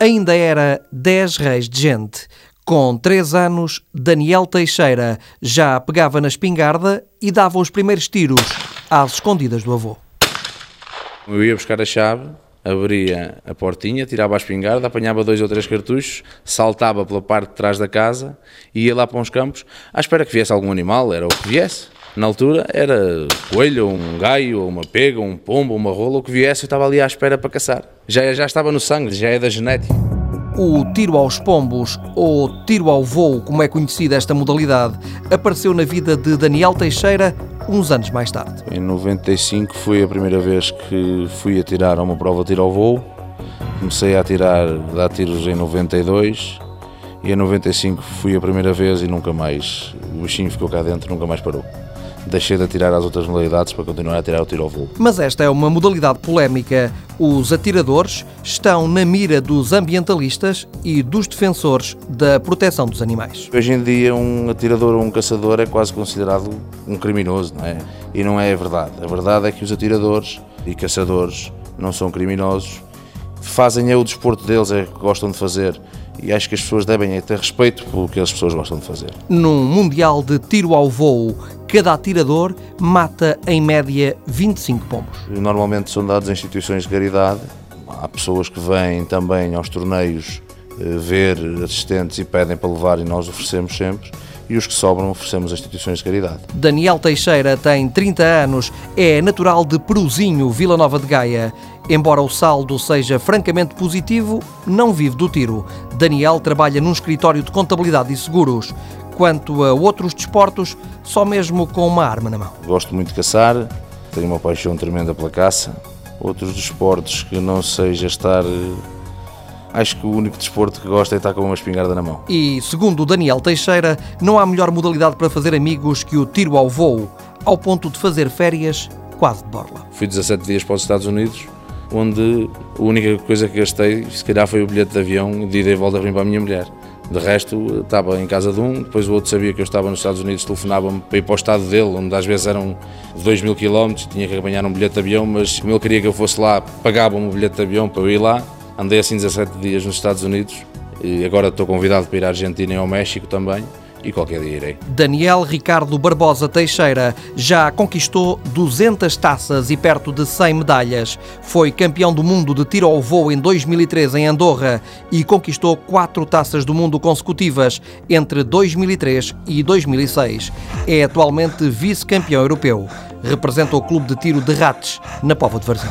Ainda era 10 reis de gente. Com 3 anos, Daniel Teixeira já pegava na espingarda e dava os primeiros tiros às escondidas do avô. Eu ia buscar a chave, abria a portinha, tirava a espingarda, apanhava dois ou três cartuchos, saltava pela parte de trás da casa e ia lá para uns campos à espera que viesse algum animal, era o que viesse. Na altura era coelho, um gaio, uma pega, um pombo, uma rola, o que viesse eu estava ali à espera para caçar. Já, já estava no sangue, já é da genética. O tiro aos pombos, ou tiro ao voo, como é conhecida esta modalidade, apareceu na vida de Daniel Teixeira uns anos mais tarde. Em 95 foi a primeira vez que fui atirar a uma prova de tiro ao voo. Comecei a atirar, a dar tiros em 92 e em 95 fui a primeira vez e nunca mais. O bichinho ficou cá dentro, nunca mais parou deixei de atirar as outras modalidades para continuar a atirar o tiro ao voo. Mas esta é uma modalidade polémica. Os atiradores estão na mira dos ambientalistas e dos defensores da proteção dos animais. Hoje em dia, um atirador ou um caçador é quase considerado um criminoso, não é? E não é a verdade. A verdade é que os atiradores e caçadores não são criminosos, fazem é o desporto deles, é o que gostam de fazer e acho que as pessoas devem ter respeito pelo que as pessoas gostam de fazer. Num Mundial de Tiro ao Voo, cada atirador mata em média 25 pombos. Normalmente são dados em instituições de caridade. Há pessoas que vêm também aos torneios ver assistentes e pedem para levar e nós oferecemos sempre e os que sobram oferecemos a instituições de caridade. Daniel Teixeira tem 30 anos, é natural de Peruzinho, Vila Nova de Gaia. Embora o saldo seja francamente positivo, não vive do tiro. Daniel trabalha num escritório de contabilidade e seguros. Quanto a outros desportos, só mesmo com uma arma na mão. Gosto muito de caçar, tenho uma paixão tremenda pela caça. Outros desportos que não seja estar acho que o único desporto que gosto é estar com uma espingarda na mão. E, segundo o Daniel Teixeira, não há melhor modalidade para fazer amigos que o tiro ao voo, ao ponto de fazer férias quase de borla. Fui 17 dias para os Estados Unidos, onde a única coisa que gastei, se calhar, foi o bilhete de avião de ida e volta para a minha mulher. De resto, estava em casa de um, depois o outro sabia que eu estava nos Estados Unidos, telefonava-me para ir para o estado dele, onde às vezes eram 2 mil quilómetros, tinha que apanhar um bilhete de avião, mas como ele queria que eu fosse lá, pagava-me o bilhete de avião para eu ir lá, Andei assim 17 dias nos Estados Unidos e agora estou convidado para ir à Argentina e ao México também e qualquer dia irei. Daniel Ricardo Barbosa Teixeira já conquistou 200 taças e perto de 100 medalhas. Foi campeão do mundo de tiro ao voo em 2003 em Andorra e conquistou quatro taças do mundo consecutivas entre 2003 e 2006. É atualmente vice-campeão europeu. Representa o clube de tiro de Rates, na Pova de Varzim.